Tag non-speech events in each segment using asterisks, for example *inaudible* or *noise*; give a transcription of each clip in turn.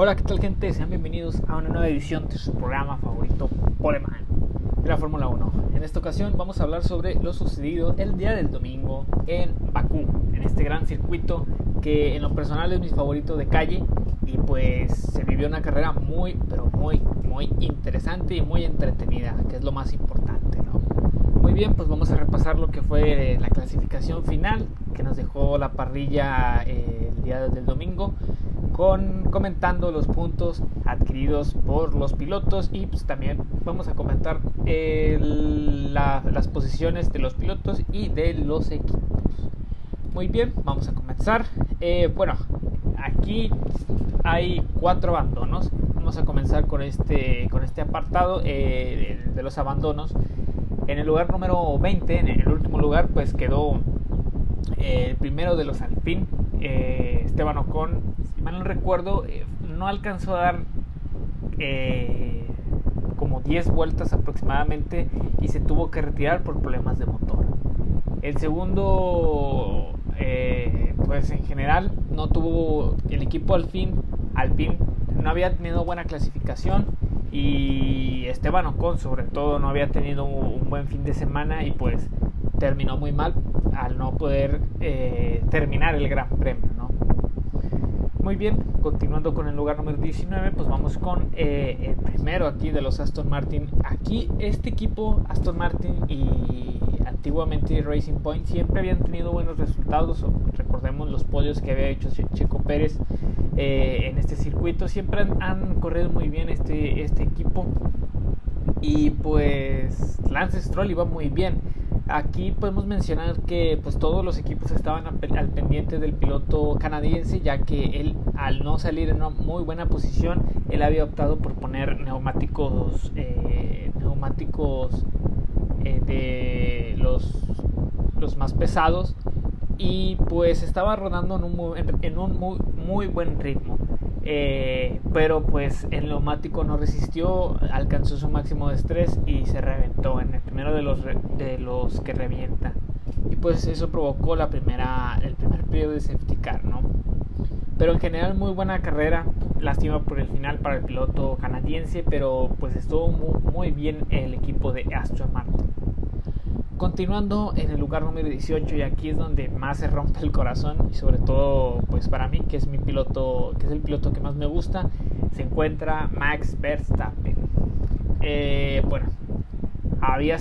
Hola, ¿qué tal gente? Sean bienvenidos a una nueva edición de su programa favorito, Poleman, de la Fórmula 1. En esta ocasión vamos a hablar sobre lo sucedido el día del domingo en Bakú, en este gran circuito que en lo personal es mi favorito de calle y pues se vivió una carrera muy, pero muy, muy interesante y muy entretenida, que es lo más importante, ¿no? Muy bien, pues vamos a repasar lo que fue la clasificación final que nos dejó la parrilla eh, el día del domingo comentando los puntos adquiridos por los pilotos y pues también vamos a comentar las posiciones de los pilotos y de los equipos. Muy bien, vamos a comenzar. Eh, bueno, aquí hay cuatro abandonos. Vamos a comenzar con este, con este apartado eh, de los abandonos. En el lugar número 20, en el último lugar, pues quedó eh, el primero de los Alpine, Esteban Ocon, no recuerdo, eh, no alcanzó a dar eh, como 10 vueltas aproximadamente y se tuvo que retirar por problemas de motor. El segundo, eh, pues en general, no tuvo el equipo al fin, al fin, no había tenido buena clasificación y Esteban Ocon sobre todo no había tenido un buen fin de semana y pues terminó muy mal al no poder terminar el Gran Premio. Muy bien, continuando con el lugar número 19, pues vamos con eh, el primero aquí de los Aston Martin. Aquí este equipo, Aston Martin y antiguamente Racing Point, siempre habían tenido buenos resultados. Recordemos los podios que había hecho Checo Pérez eh, en este circuito. Siempre han, han, corrido muy bien este, este equipo. Y pues Lance Stroll iba muy bien. Aquí podemos mencionar que pues todos los equipos estaban al pendiente del piloto canadiense ya que él al no salir en una muy buena posición él había optado por poner neumáticos eh, neumáticos eh, de los, los más pesados. Y pues estaba rodando en un, en un muy, muy buen ritmo eh, pero pues el neumático no resistió, alcanzó su máximo de estrés y se reventó en el primero de los, de los que revienta. Y pues eso provocó la primera, el primer periodo de safety car, ¿no? Pero en general muy buena carrera, lástima por el final para el piloto canadiense, pero pues estuvo muy bien el equipo de Aston Martin. Continuando en el lugar número 18 y aquí es donde más se rompe el corazón y sobre todo pues para mí que es mi piloto que es el piloto que más me gusta se encuentra Max Verstappen. Eh, bueno, había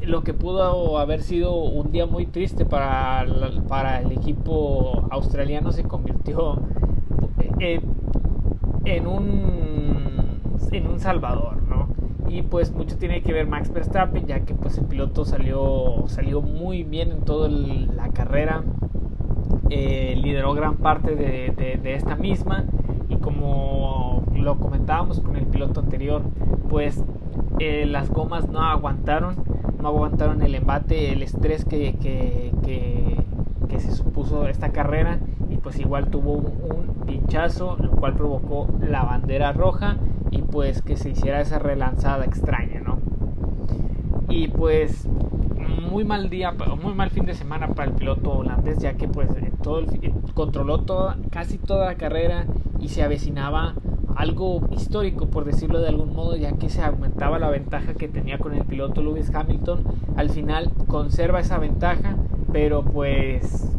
lo que pudo haber sido un día muy triste para, para el equipo australiano se convirtió eh, en un en un salvador. Y pues mucho tiene que ver Max Verstappen ya que pues el piloto salió salió muy bien en toda la carrera eh, lideró gran parte de, esta misma y como lo comentábamos con el piloto anterior pues eh, las gomas no aguantaron no aguantaron el embate el estrés que, que, se supuso esta carrera y pues igual tuvo un, un pinchazo lo cual provocó la bandera roja y pues que se hiciera esa relanzada extraña, ¿no? Y pues muy mal día, muy mal fin de semana para el piloto holandés, ya que pues todo el, controló toda, casi toda la carrera y se avecinaba algo histórico, por decirlo de algún modo, ya que se aumentaba la ventaja que tenía con el piloto Lewis Hamilton. Al final conserva esa ventaja, pero pues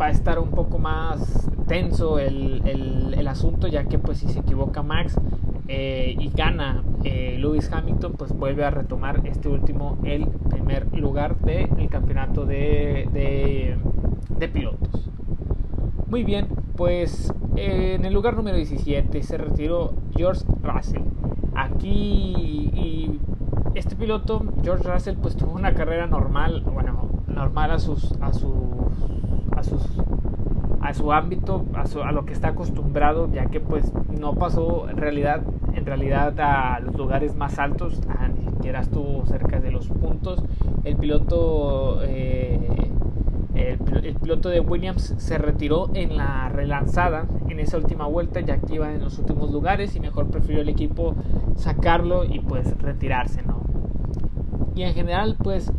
va a estar un poco más tenso el, el, asunto, ya que pues si se equivoca Max, eh, y gana eh, Lewis Hamilton, pues vuelve a retomar este último el primer lugar del campeonato de, de, pilotos. Muy bien, pues en el lugar número 17 se retiró George Russell. Aquí y este piloto, George Russell, pues tuvo una carrera normal, bueno, normal a sus, a sus, a sus a su ámbito, a, lo que está acostumbrado, ya que pues no pasó en realidad, en realidad a los lugares más altos, ni siquiera estuvo cerca de los puntos. El piloto, eh, el, piloto de Williams se retiró en la relanzada en esa última vuelta, ya que iba en los últimos lugares y mejor prefirió el equipo sacarlo y pues retirarse, ¿no? Y en general pues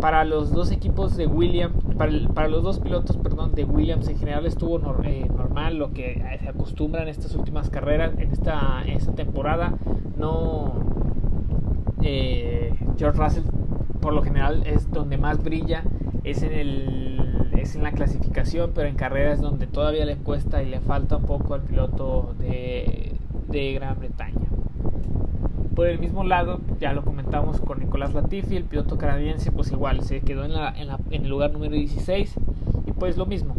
para los dos equipos de Williams para, los dos pilotos perdón, de Williams en general estuvo normal, lo que se acostumbra en estas últimas carreras, en esta, temporada. No, George Russell por lo general es donde más brilla, es en, el, es en la clasificación, pero en carreras donde todavía le cuesta y le falta un poco al piloto de, de Gran Bretaña. Por el mismo lado, ya lo comentamos con Nicolás Latifi, el piloto canadiense, pues igual se quedó en, el lugar número 16 y pues lo mismo,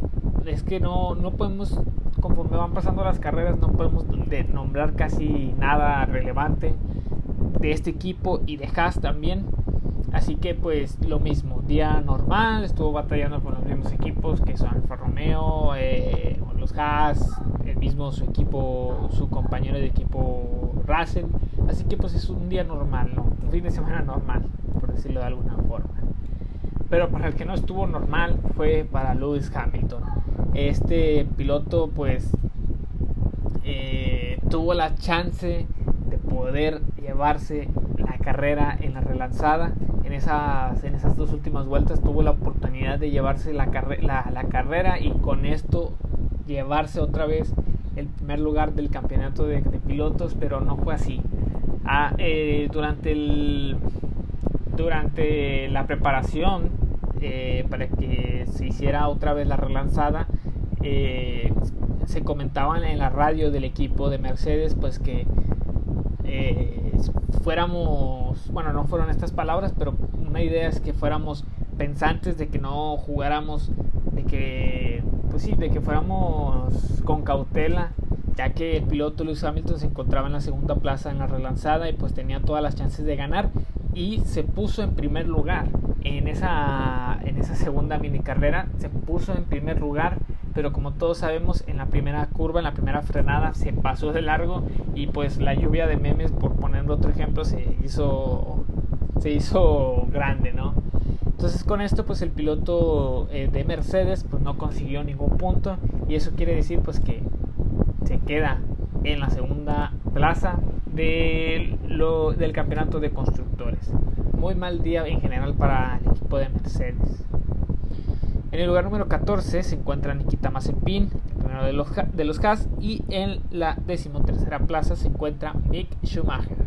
es que no, no podemos, conforme van pasando las carreras, no podemos de nombrar casi nada relevante de este equipo y de Haas también. Así que pues lo mismo, día normal, estuvo batallando con los mismos equipos que son Alfa Romeo, eh, los Haas, el mismo su equipo, su compañero de equipo Russell. Así que pues es un día normal, ¿no? Un fin de semana normal, por decirlo de alguna forma. Pero para el que no estuvo normal fue para Lewis Hamilton. Este piloto pues eh, tuvo la chance de poder llevarse la carrera en la relanzada. En esas, en esas dos últimas vueltas tuvo la oportunidad de llevarse la, carrera y con esto llevarse otra vez el primer lugar del campeonato de, pilotos, pero no fue así. Ah, eh, durante, el, durante la preparación eh, para que se hiciera otra vez la relanzada, eh, se comentaban en la radio del equipo de Mercedes pues que eh, fuéramos, bueno, no fueron estas palabras, pero una idea es que fuéramos pensantes de que no jugáramos, de que, pues sí, de que fuéramos con cautela, ya que el piloto Lewis Hamilton se encontraba en la segunda plaza en la relanzada y pues tenía todas las chances de ganar y se puso en primer lugar en esa, en esa segunda mini carrera, se puso en primer lugar pero como todos sabemos en la primera curva, en la primera frenada se pasó de largo y pues la lluvia de memes, por poner otro ejemplo, se hizo, se hizo grande, ¿no? Entonces con esto pues el piloto eh, de Mercedes pues no consiguió ningún punto y eso quiere decir pues que se queda en la segunda plaza del, lo, del campeonato de constructores. Muy mal día en general para el equipo de Mercedes. En el lugar número 14 se encuentra Nikita Mazepin, el primero de los, de los y en la decimotercera plaza se encuentra Mick Schumacher.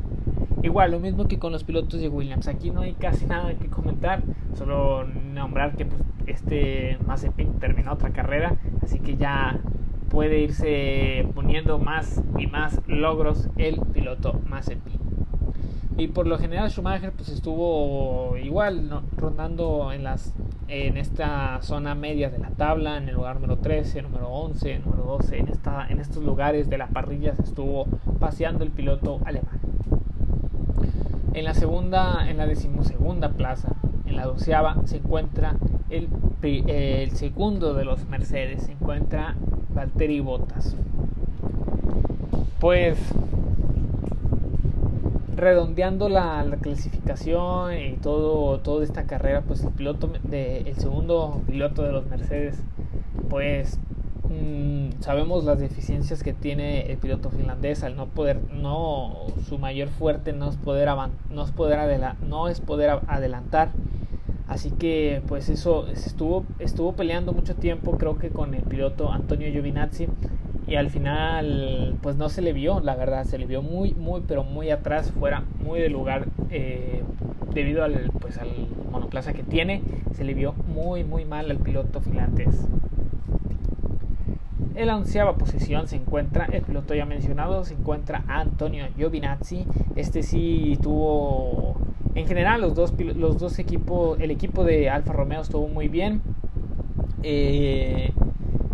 Igual, lo mismo que con los pilotos de Williams. Aquí no hay casi nada que comentar, solo nombrar que pues, este Mazepin terminó otra carrera, así que ya puede irse poniendo más y más logros el piloto Mazepin. Y por lo general Schumacher pues estuvo igual rondando en las en esta zona media de la tabla, en el lugar número 13, número 11, número 12, en, esta, en estos lugares de la parrilla se estuvo paseando el piloto alemán. En la segunda, en la decimosegunda plaza, en la doceava, se encuentra el, el segundo de los Mercedes, se encuentra Valtteri Bottas. Pues redondeando la, clasificación y todo toda esta carrera pues el piloto de, el segundo piloto de los Mercedes pues mm, sabemos las deficiencias que tiene el piloto finlandés al no poder no su mayor fuerte no es poder no es poder no es poder adelantar así que pues eso estuvo estuvo peleando mucho tiempo creo que con el piloto Antonio Giovinazzi y al final pues no se le vio, la verdad, se le vio muy, muy, pero muy atrás, fuera muy de lugar eh, debido al, pues, al monoplaza que tiene, se le vio muy, muy mal al piloto finlandés. En la onceava posición se encuentra el piloto ya mencionado, se encuentra Antonio Giovinazzi. Este sí tuvo, en general los dos, los dos equipos, el equipo de Alfa Romeo estuvo muy bien. Eh,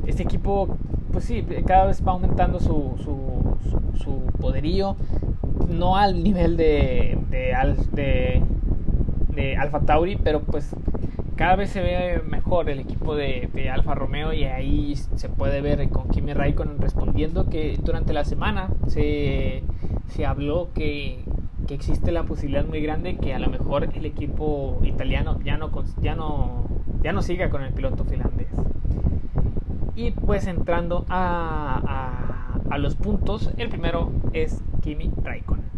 este equipo pues sí, cada vez va aumentando su, su, poderío, no al nivel de, de, Alfa Tauri, pero pues cada vez se ve mejor el equipo de, de, Alfa Romeo y ahí se puede ver con Kimi Raikkonen respondiendo que durante la semana se, se habló que, que, existe la posibilidad muy grande que a lo mejor el equipo italiano ya no, ya no, ya no siga con el piloto finlandés. Y pues entrando a, a, los puntos, el primero es Kimi Raikkonen.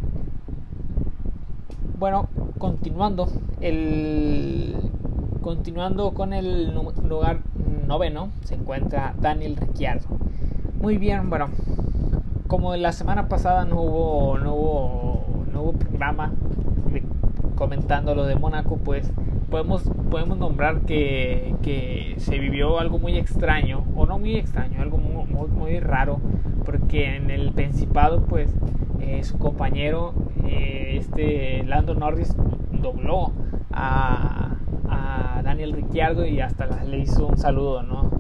Bueno, continuando, el, Continuando con el lugar noveno se encuentra Daniel Ricciardo. Muy bien, bueno, como la semana pasada no hubo, no hubo, programa comentando lo de Mónaco, pues podemos, podemos nombrar que, que, se vivió algo muy extraño, o no muy extraño, algo muy, muy, raro, porque en el Principado, pues eh, su compañero, eh, este Lando Norris, dobló a, Daniel Ricciardo y hasta le hizo un saludo, ¿no?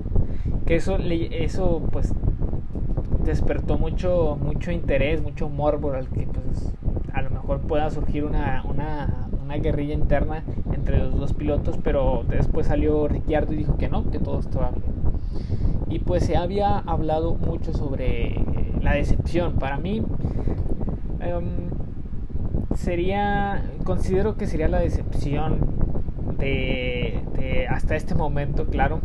Que eso, eso pues despertó mucho, mucho interés, mucho morbo al que pues a lo mejor pueda surgir una, una, una, guerrilla interna entre los dos pilotos, pero después salió Ricciardo y dijo que no, que todo estaba bien. Y pues se había hablado mucho sobre la decepción. Para mí em, sería, considero que sería la decepción de, hasta este momento, claro,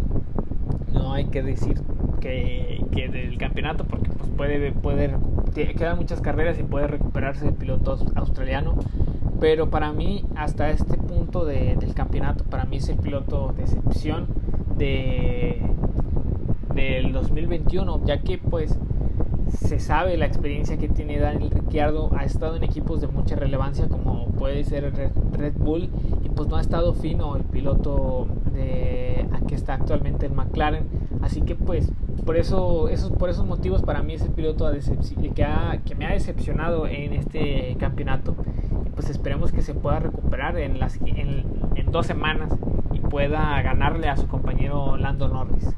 no hay que decir que, que del campeonato porque pues puede, puede quedan muchas carreras y puede recuperarse el piloto australiano pero para mí hasta este punto de, del campeonato para mí es el piloto de excepción de del 2021 ya que pues se sabe la experiencia que tiene Daniel Ricciardo, ha estado en equipos de mucha relevancia como puede ser Red, Bull y pues no ha estado fino el piloto de que está actualmente en McLaren, así que pues por eso esos por esos motivos para mí es el piloto que, me ha decepcionado en este campeonato pues esperemos que se pueda recuperar en las en, dos semanas y pueda ganarle a su compañero Lando Norris.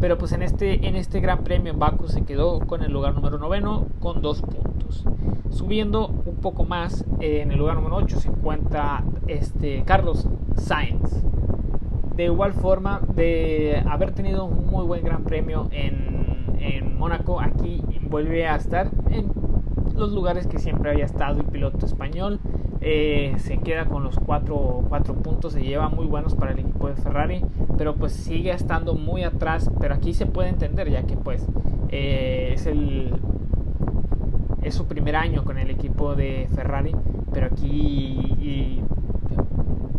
Pero pues en este, en este Gran Premio en Baku se quedó con el lugar número noveno con dos puntos. Subiendo un poco más, eh, en el lugar número 8 se encuentra este, Carlos Sainz. De igual forma, de haber tenido un muy buen Gran Premio en, en Mónaco, aquí vuelve a estar en los lugares que siempre había estado el piloto español. Eh, se queda con los cuatro, cuatro, puntos, se lleva muy buenos para el equipo de Ferrari, pero pues sigue estando muy atrás, pero aquí se puede entender ya que pues eh, es el es su primer año con el equipo de Ferrari, pero aquí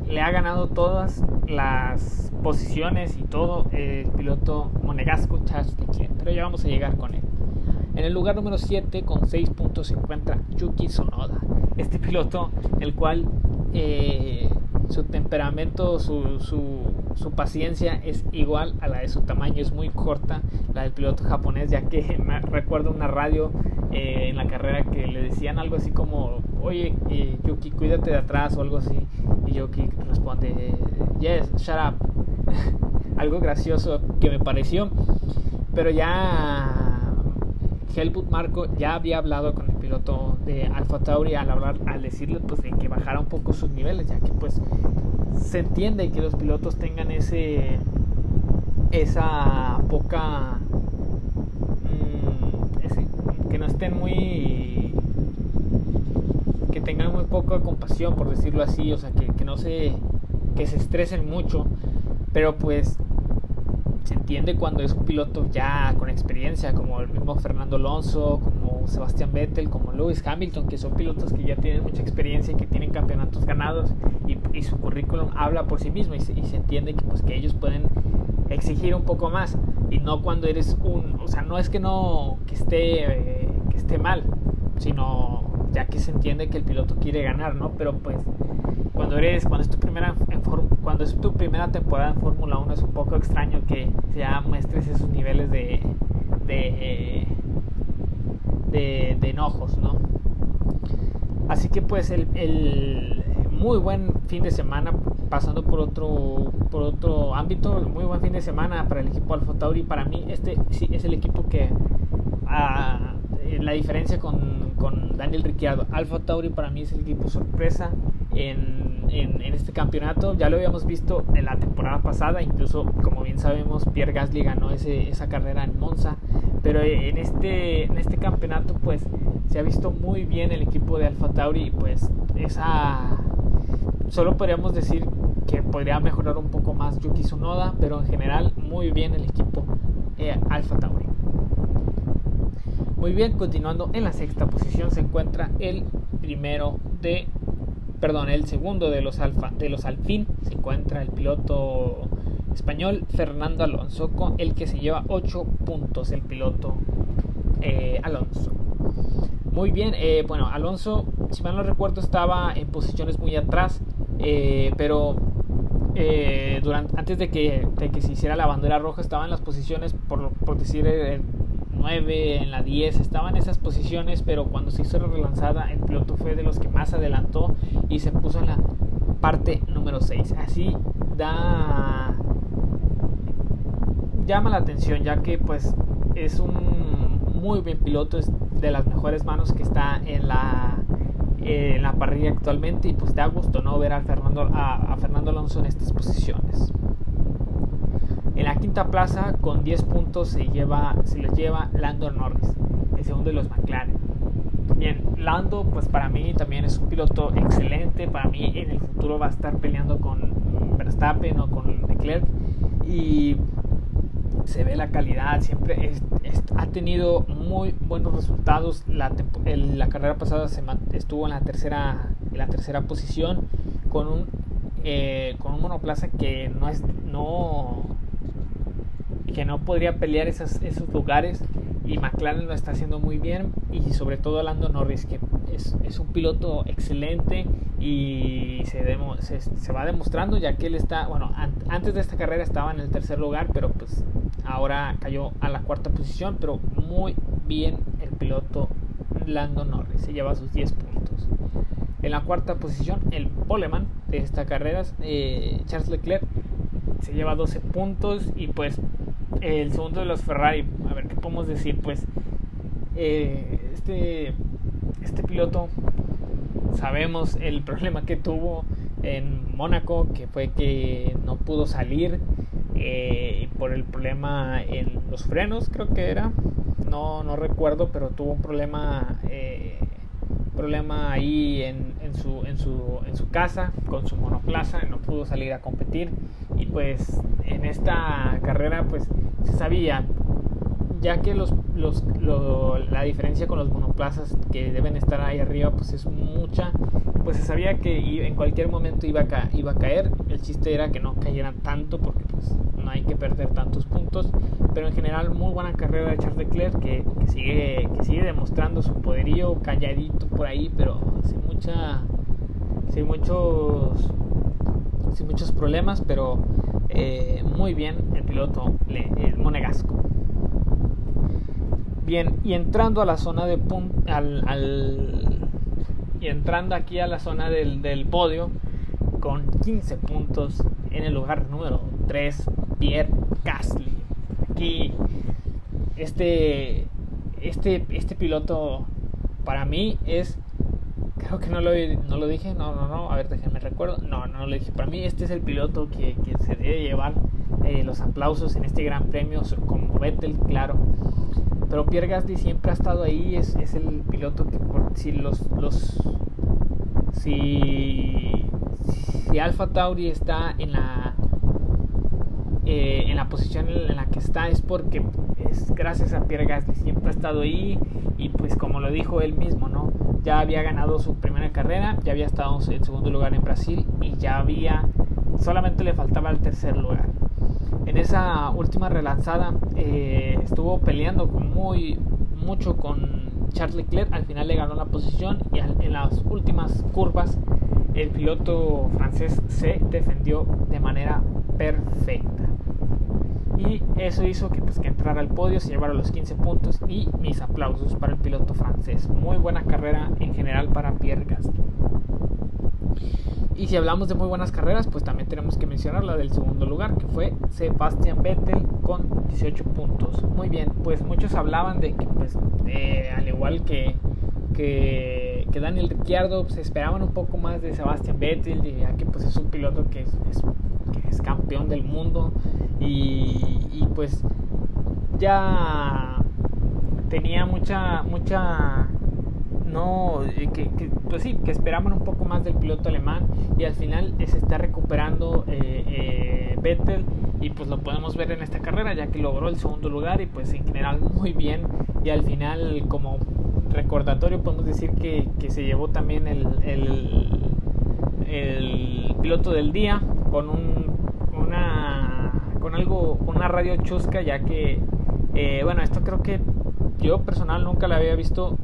le ha ganado todas las posiciones y todo el piloto monegasco Charles Leclerc, pero ya vamos a llegar con él. En el lugar número 7 con 6 puntos se encuentra Yuki Tsunoda. Este *laughs* piloto, el cual eh, su temperamento, su, su, paciencia es igual a la de su tamaño, es muy corta, la del piloto japonés, ya que *laughs* me recuerdo una radio eh, en la carrera que le decían algo así como, oye eh, Yuki, cuídate de atrás o algo así, y Yuki responde, yes, shut up. *laughs* algo gracioso que me pareció, pero ya Helmut Marco ya había hablado con el piloto de Alfa Tauri al hablar, al decirle pues que bajara un poco sus niveles, ya que pues se entiende que los pilotos tengan ese esa poca que no estén muy que tengan muy poca compasión por decirlo así, o sea que, que no se que se estresen mucho, pero pues se entiende cuando es un piloto ya con experiencia, como el mismo Fernando Alonso, como Sebastián Vettel, como Lewis Hamilton, que son pilotos que ya tienen mucha experiencia y que tienen campeonatos ganados y, su currículum habla por sí mismo y se, entiende que, pues, que ellos pueden exigir un poco más y no cuando eres un, o sea, no es que no que esté eh, que esté mal, sino ya que se entiende que el piloto quiere ganar, ¿no? Pero pues cuando eres cuando es tu primera cuando es tu primera temporada en Fórmula 1 es un poco extraño que ya muestres esos niveles de de, de, de enojos, ¿no? Así que pues el, muy buen fin de semana pasando por otro por otro ámbito, muy buen fin de semana para el equipo Alfa Tauri. Para mí este sí es el equipo que a, la diferencia con, con Daniel Ricciardo, Alfa Tauri para mí es el equipo sorpresa en, en, este campeonato. Ya lo habíamos visto en la temporada pasada, incluso como bien sabemos, Pierre Gasly ganó ese, esa carrera en Monza. Pero en este, en este campeonato, pues se ha visto muy bien el equipo de Alfa Tauri. Pues esa. Solo podríamos decir que podría mejorar un poco más Yuki Tsunoda, pero en general, muy bien el equipo eh, Alfa Tauri. Muy bien, continuando en la sexta posición se encuentra el primero de perdón, el segundo de los Alfa, de los Alfín se encuentra el piloto español Fernando Alonso, con el que se lleva 8 puntos el piloto eh, Alonso. Muy bien, eh, bueno, Alonso, si mal no recuerdo, estaba en posiciones muy atrás, eh, pero durante, antes de que, que, se hiciera la bandera roja estaba en las posiciones, por, por decir, el 9, en la 10, estaba en esas posiciones, pero cuando se hizo la relanzada, el piloto fue de los que más adelantó y se puso en la parte número 6. Así da llama la atención ya que pues es un muy buen piloto, es de las mejores manos que está en la, en la parrilla actualmente y pues da gusto no ver a Fernando, a, Fernando Alonso en estas posiciones. En la quinta plaza con 10 puntos se, lleva, se les lleva Lando Norris, el segundo de los McLaren. Bien, Lando pues para mí también es un piloto excelente, para mí en el futuro va a estar peleando con Verstappen o con Leclerc y se ve la calidad, siempre ha tenido muy buenos resultados. La, la carrera pasada se estuvo en la tercera, la tercera posición con un, eh, con un monoplaza que no es no que no podría pelear esos lugares y McLaren lo está haciendo muy bien y sobre todo Lando Norris que es, es un piloto excelente y se, se, va demostrando ya que él está, bueno, antes de esta carrera estaba en el tercer lugar pero pues ahora cayó a la cuarta posición pero muy bien el piloto Lando Norris, se lleva sus 10 puntos. En la cuarta posición, el poleman de esta carrera, eh, Charles Leclerc, se lleva 12 puntos y pues el segundo de los Ferrari, a ver qué podemos decir, pues eh, este, este piloto sabemos el *laughs* problema que tuvo en Mónaco, que fue que no pudo salir eh, por el problema en los frenos, creo que era, no, no recuerdo, pero tuvo un problema eh, problema ahí en, en, su, en, su, en su casa con su monoplaza, no pudo salir a competir. Y pues en esta carrera pues se sabía ya que los, los la diferencia con los monoplazas que deben estar ahí arriba pues es mucha pues se sabía que en cualquier momento iba a, iba a caer. El chiste era que no cayeran tanto porque pues no hay que perder tantos puntos pero en general muy buena carrera de Charles Leclerc que, que sigue que sigue demostrando su poderío calladito por ahí pero sin mucha sin muchos sin muchos problemas pero eh, muy bien el piloto el monegasco. Bien y entrando a la zona de al, al, y entrando aquí a la zona del, del podio con 15 puntos en el lugar número 3 Pierre Gasly. Aquí este este este piloto para mí es creo que no lo, no lo dije, no, no, no, a ver, déjenme recuerdo, no, no lo dije, para mí este es el piloto que, que se debe llevar eh, los aplausos en este gran premio, como Vettel, claro, pero Pierre Gasly siempre ha estado ahí, es, es el piloto que si los, los si, si Alfa Tauri está en la eh, en la posición en la que está es porque es gracias a Pierre Gasly siempre ha estado ahí y pues como lo dijo él mismo no ya había ganado su primera carrera, ya había estado en segundo lugar en Brasil y ya había, solamente le faltaba el tercer lugar. En esa última relanzada eh, estuvo peleando muy mucho con Charles Leclerc, al final le ganó la posición y en las últimas curvas el piloto francés se defendió de manera perfecta y eso hizo que, pues, que entrara al podio, se llevara los 15 puntos y mis aplausos para el piloto francés. Muy buena carrera en general para Pierre Gasly. Y si hablamos de muy buenas carreras, pues también tenemos que mencionar la del segundo lugar, que fue Sebastian Vettel con 18 puntos. Muy bien, pues muchos hablaban de que, pues, al igual que, que, Daniel Ricciardo, se esperaban un poco más de Sebastian Vettel, ya que pues es un piloto que es, que es campeón del mundo. Y, pues ya tenía mucha mucha no eh, que, pues sí que esperaban un poco más del piloto alemán. Y al final se está recuperando eh, eh, Vettel. Y pues lo podemos ver en esta carrera ya que logró el segundo lugar. Y pues en general *laughs* muy bien. Y al final como recordatorio podemos decir que, que se llevó también el, el el, piloto del día con un, con algo una radio chusca ya que eh, bueno esto creo que yo personal nunca la había visto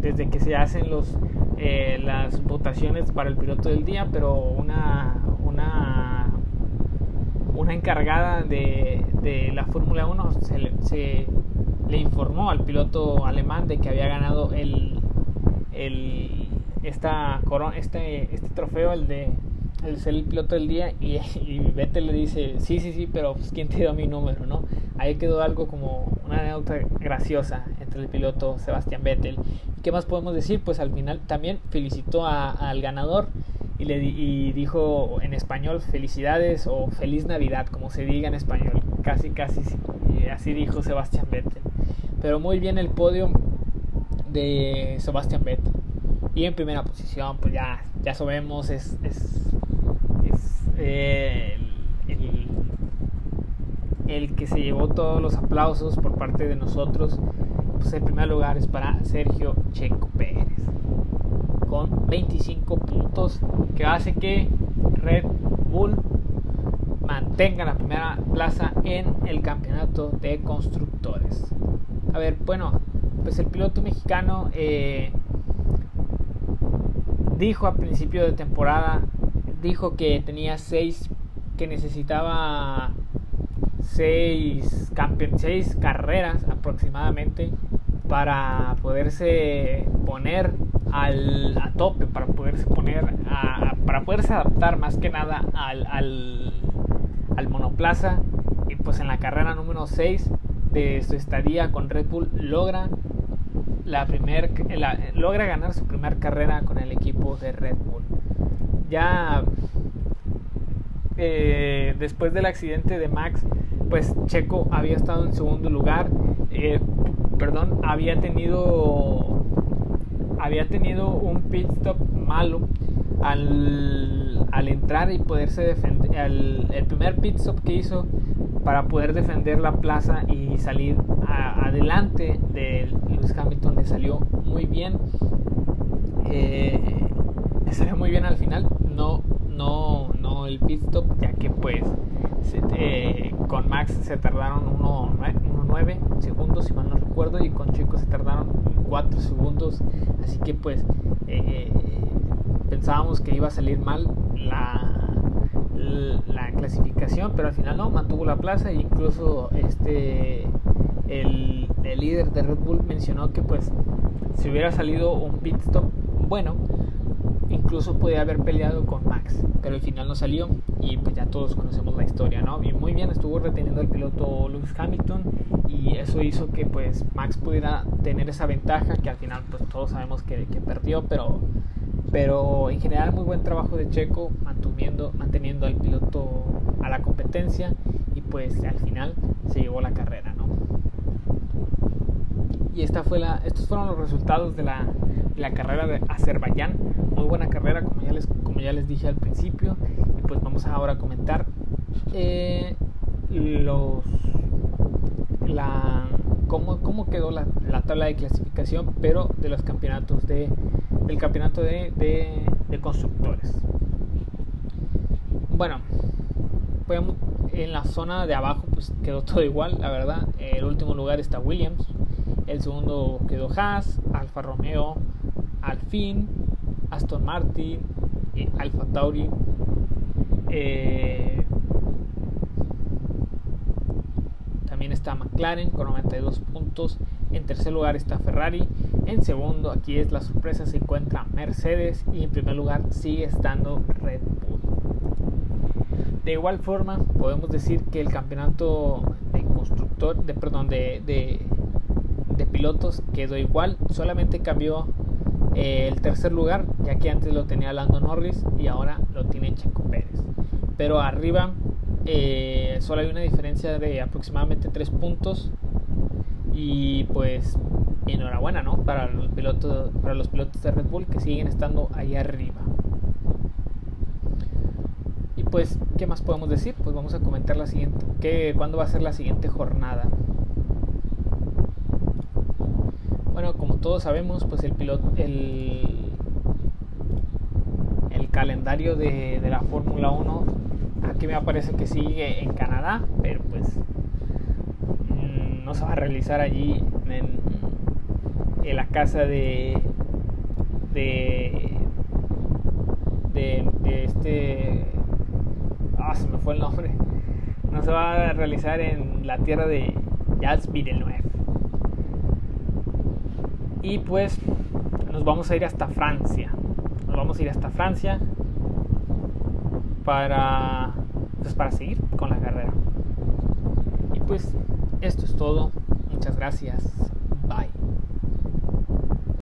desde que se hacen los eh, las votaciones para el piloto del día pero una una una encargada de, de la Fórmula 1 se, se le informó al piloto alemán de que había ganado el, el esta este, este trofeo, el de el ser el piloto del día, *laughs* y, Vettel le dice, sí, sí, sí, pero pues, ¿quién te dio mi número? ¿no? Ahí quedó algo como una anécdota graciosa entre el piloto Sebastián Vettel. ¿Qué más podemos decir? Pues al final también felicitó al ganador y le y dijo en español felicidades o feliz Navidad, como se diga en español. Casi, casi así dijo Sebastián Vettel. Pero muy bien el podio de Sebastián Vettel. Y en primera posición, pues ya, ya sabemos, es, eh, el, que se llevó todos los aplausos por parte de nosotros. Pues el primer lugar es para Sergio Checo Pérez, con 25 puntos, que hace que Red Bull mantenga la primera plaza en el campeonato de constructores. A ver, bueno, pues el piloto mexicano eh, dijo a principio de temporada, dijo que tenía seis, que necesitaba seis, seis carreras aproximadamente para poderse poner al, a tope, para poderse poner a, para poderse adaptar más que nada al, al, al monoplaza. Y pues en la carrera número 6 de su estadía con Red Bull logra la primer, logra ganar su primera carrera con el equipo de Red Bull. Ya eh, después del accidente de Max, pues Checo había estado en segundo lugar, eh, perdón, había tenido había tenido un pit stop malo al, al entrar y poderse defender el primer pit stop que hizo para poder defender la plaza y salir adelante de Lewis Hamilton le salió muy bien eh, le salió muy bien al final el pit stop ya que pues eh, con Max se tardaron 1.9 segundos si mal no recuerdo y con Chico se tardaron 4 segundos. Así que pues eh, pensábamos que iba a salir mal la la clasificación, pero al final no, mantuvo la plaza. E incluso este el, líder de Red Bull mencionó que pues si hubiera salido un pit stop bueno, incluso podía haber peleado con Max, pero al final no salió. Y pues ya todos conocemos la historia, ¿no? Y muy bien estuvo reteniendo el piloto Lewis Hamilton. Y eso hizo que pues Max pudiera tener esa ventaja que al final pues todos sabemos que, que perdió, pero pero en general muy buen trabajo de Checo manteniendo, manteniendo al piloto a la competencia. Y pues al final se llevó la carrera ¿no? y esta fue la, estos fueron los resultados de la, la carrera de Azerbaiyán. Muy buena carrera como ya les, ya les dije al principio y pues vamos ahora a comentar eh, los la cómo, cómo quedó la, la, tabla de clasificación pero de los campeonatos de del campeonato de, de, constructores. Bueno, en la zona de abajo pues quedó todo igual, la verdad. El último lugar está Williams, el segundo quedó Haas, Alfa Romeo, Alfin, Aston Martin, Alfa Tauri. Eh, también está McLaren con 92 puntos. En tercer lugar está Ferrari. En segundo, aquí es la sorpresa, se encuentra Mercedes. Y en primer lugar sigue estando Red Bull. De igual forma, podemos decir que el campeonato de constructor, de, perdón, de, de, pilotos quedó igual. Solamente cambió eh, el tercer lugar, ya que antes lo tenía Lando Norris y ahora lo tiene Checo Pérez. Pero arriba eh, solo hay una diferencia de aproximadamente 3 puntos y pues enhorabuena, ¿no? Para los pilotos, para los pilotos de Red Bull que siguen estando ahí arriba. Y pues, ¿qué más podemos decir? Pues vamos a comentar la siguiente, que cuándo va a ser la siguiente jornada. Bueno, como todos sabemos, pues el piloto, el, calendario de, la Fórmula 1, aquí me aparece que sigue en Canadá, pero pues mm, no se va a realizar allí en, en la casa de, de, este... Ah, se me fue el nombre. No se va a realizar en la tierra de Jazz Villeneuve. Y pues nos vamos a ir hasta Francia. Nos vamos a ir hasta Francia para pues para seguir con la carrera. Y pues esto es todo. Muchas gracias.